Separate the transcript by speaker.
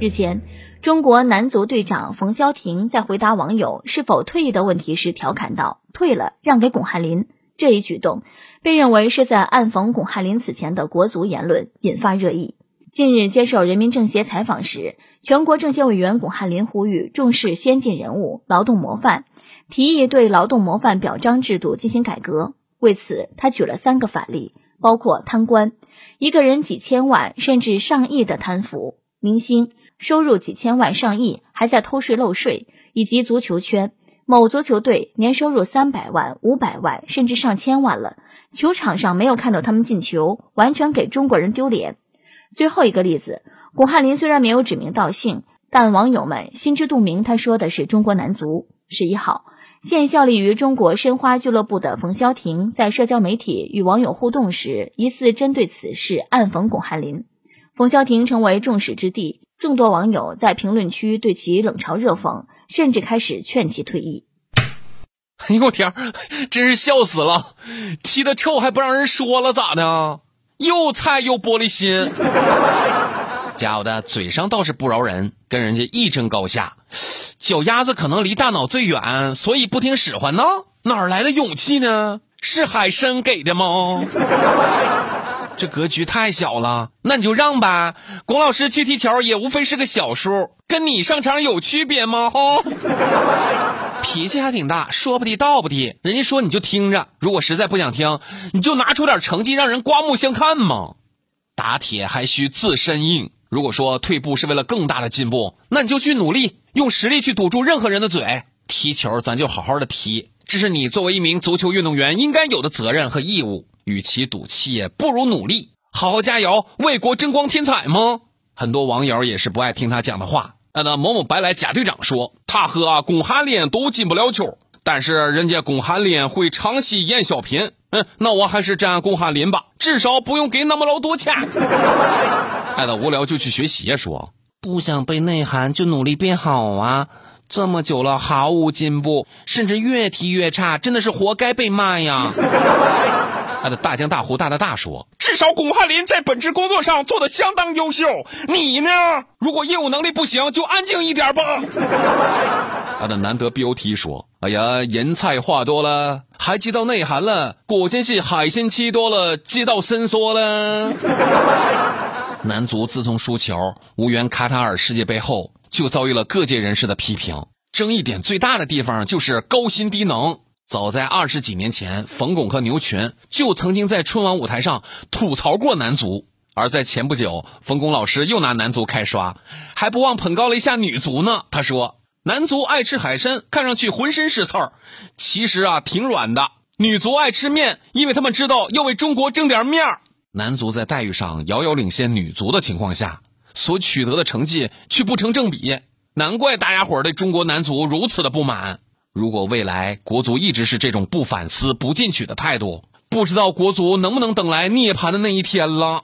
Speaker 1: 日前，中国男足队长冯潇霆在回答网友是否退役的问题时调侃道：“退了，让给巩汉林。”这一举动被认为是在暗讽巩汉林此前的国足言论，引发热议。近日接受人民政协采访时，全国政协委员巩汉林呼吁重视先进人物、劳动模范，提议对劳动模范表彰制度进行改革。为此，他举了三个反例，包括贪官，一个人几千万甚至上亿的贪腐；明星收入几千万上亿还在偷税漏税，以及足球圈。某足球队年收入三百万、五百万，甚至上千万了，球场上没有看到他们进球，完全给中国人丢脸。最后一个例子，巩汉林虽然没有指名道姓，但网友们心知肚明，他说的是中国男足。十一号，现效力于中国申花俱乐部的冯潇霆在社交媒体与网友互动时，疑似针对此事暗讽巩汉林，冯潇霆成为众矢之的，众多网友在评论区对其冷嘲热讽。甚至开始劝其退役。
Speaker 2: 哎呦我天，真是笑死了！踢得臭还不让人说了，咋的？又菜又玻璃心。家伙的，嘴上倒是不饶人，跟人家一争高下。脚丫子可能离大脑最远，所以不听使唤呢。哪来的勇气呢？是海参给的吗？这格局太小了，那你就让呗。龚老师去踢球也无非是个小数，跟你上场有区别吗？哈，脾气还挺大，说不提道不提，人家说你就听着。如果实在不想听，你就拿出点成绩让人刮目相看嘛。打铁还需自身硬。如果说退步是为了更大的进步，那你就去努力，用实力去堵住任何人的嘴。踢球咱就好好的踢，这是你作为一名足球运动员应该有的责任和义务。与其赌气，不如努力，好好加油，为国争光添彩吗？很多网友也是不爱听他讲的话。那那某某白来贾队长说，他和巩汉林都进不了球，但是人家巩汉林会唱戏演小品。嗯，那我还是站巩汉林吧，至少不用给那么老多钱。爱到无聊就去学习，说不想背内涵就努力变好啊！这么久了毫无进步，甚至越踢越差，真的是活该被骂呀！他的大江大湖大大大说：“至少巩汉林在本职工作上做的相当优秀。你呢？如果业务能力不行，就安静一点吧。”他的难得标题说：“哎呀，人菜话多了，还知道内涵了，果真是海鲜吃多了，知道伸缩了。”男足自从输球无缘卡塔尔世界杯后，就遭遇了各界人士的批评。争议点最大的地方就是高薪低能。早在二十几年前，冯巩和牛群就曾经在春晚舞台上吐槽过男足。而在前不久，冯巩老师又拿男足开刷，还不忘捧高了一下女足呢。他说：“男足爱吃海参，看上去浑身是刺儿，其实啊挺软的。女足爱吃面，因为他们知道要为中国挣点面儿。男足在待遇上遥遥领先女足的情况下，所取得的成绩却不成正比，难怪大家伙对中国男足如此的不满。”如果未来国足一直是这种不反思、不进取的态度，不知道国足能不能等来涅槃的那一天了。